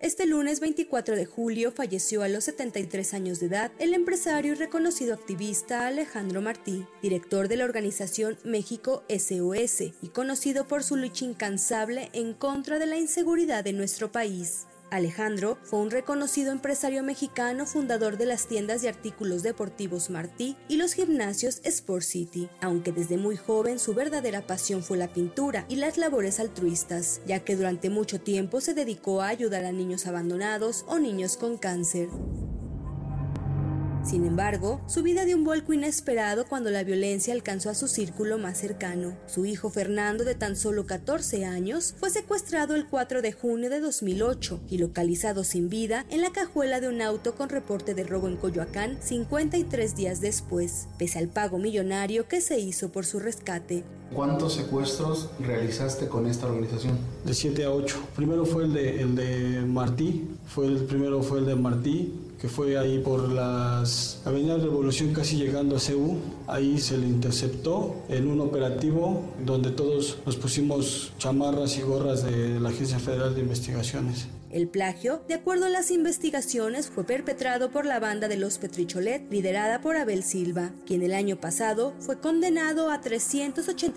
Este lunes 24 de julio falleció a los 73 años de edad el empresario y reconocido activista Alejandro Martí, director de la organización México SOS y conocido por su lucha incansable en contra de la inseguridad en nuestro país. Alejandro fue un reconocido empresario mexicano fundador de las tiendas de artículos deportivos Martí y los gimnasios Sport City, aunque desde muy joven su verdadera pasión fue la pintura y las labores altruistas, ya que durante mucho tiempo se dedicó a ayudar a niños abandonados o niños con cáncer. Sin embargo, su vida dio un vuelco inesperado cuando la violencia alcanzó a su círculo más cercano. Su hijo Fernando, de tan solo 14 años, fue secuestrado el 4 de junio de 2008 y localizado sin vida en la cajuela de un auto con reporte de robo en Coyoacán 53 días después, pese al pago millonario que se hizo por su rescate. ¿Cuántos secuestros realizaste con esta organización? De 7 a 8. Primero fue el de, el de Martí, fue el primero fue el de Martí, que fue ahí por las Avenidas Revolución casi llegando a CEU. Ahí se le interceptó en un operativo donde todos nos pusimos chamarras y gorras de la Agencia Federal de Investigaciones. El plagio, de acuerdo a las investigaciones, fue perpetrado por la banda de los Petricholet, liderada por Abel Silva, quien el año pasado fue condenado a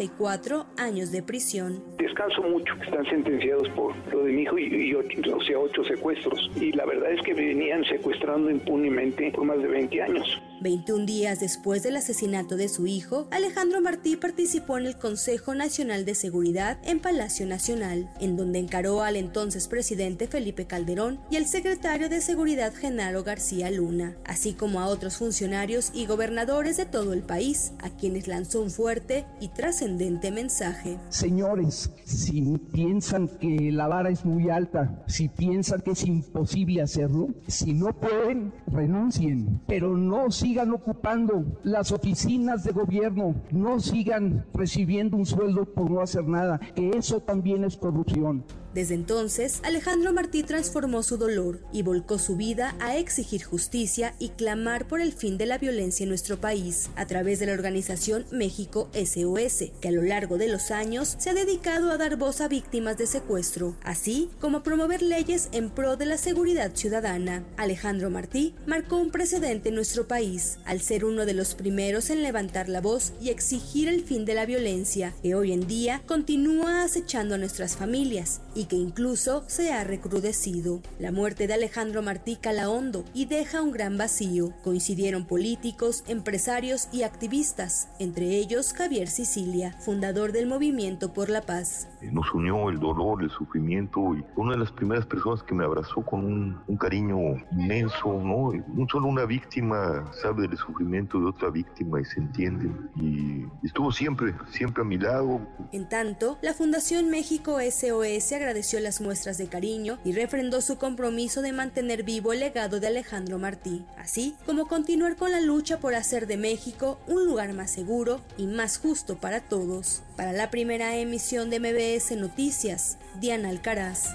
384 años de prisión. Descanso mucho están sentenciados por lo de mi hijo y, o sea, ocho secuestros. Y la verdad es que venían secuestrando impunemente por más de 20 años. 21 días después del asesinato de su hijo, Alejandro Martí participó en el Consejo Nacional de Seguridad en Palacio Nacional, en donde encaró al entonces presidente Felipe Calderón y al secretario de Seguridad Genaro García Luna, así como a otros funcionarios y gobernadores de todo el país, a quienes lanzó un fuerte y trascendente mensaje. Señores, si piensan que la vara es muy alta, si piensan que es imposible hacerlo, si no pueden, renuncien, pero no sigan ocupando las oficinas de gobierno, no sigan recibiendo un sueldo por no hacer nada, que eso también es corrupción. Desde entonces, Alejandro Martí transformó su dolor y volcó su vida a exigir justicia y clamar por el fin de la violencia en nuestro país, a través de la organización México SOS, que a lo largo de los años se ha dedicado a dar voz a víctimas de secuestro, así como promover leyes en pro de la seguridad ciudadana. Alejandro Martí marcó un precedente en nuestro país, al ser uno de los primeros en levantar la voz y exigir el fin de la violencia, que hoy en día continúa acechando a nuestras familias y que incluso se ha recrudecido. La muerte de Alejandro Martí cala hondo y deja un gran vacío. Coincidieron políticos, empresarios y activistas, entre ellos Javier Sicilia, fundador del Movimiento por la Paz. Nos unió el dolor, el sufrimiento y una de las primeras personas que me abrazó con un, un cariño inmenso, ¿no? No solo una víctima sabe del sufrimiento de otra víctima y se entiende. Y estuvo siempre, siempre a mi lado. En tanto, la Fundación México SOS agradece agradeció las muestras de cariño y refrendó su compromiso de mantener vivo el legado de Alejandro Martí, así como continuar con la lucha por hacer de México un lugar más seguro y más justo para todos. Para la primera emisión de MBS Noticias, Diana Alcaraz.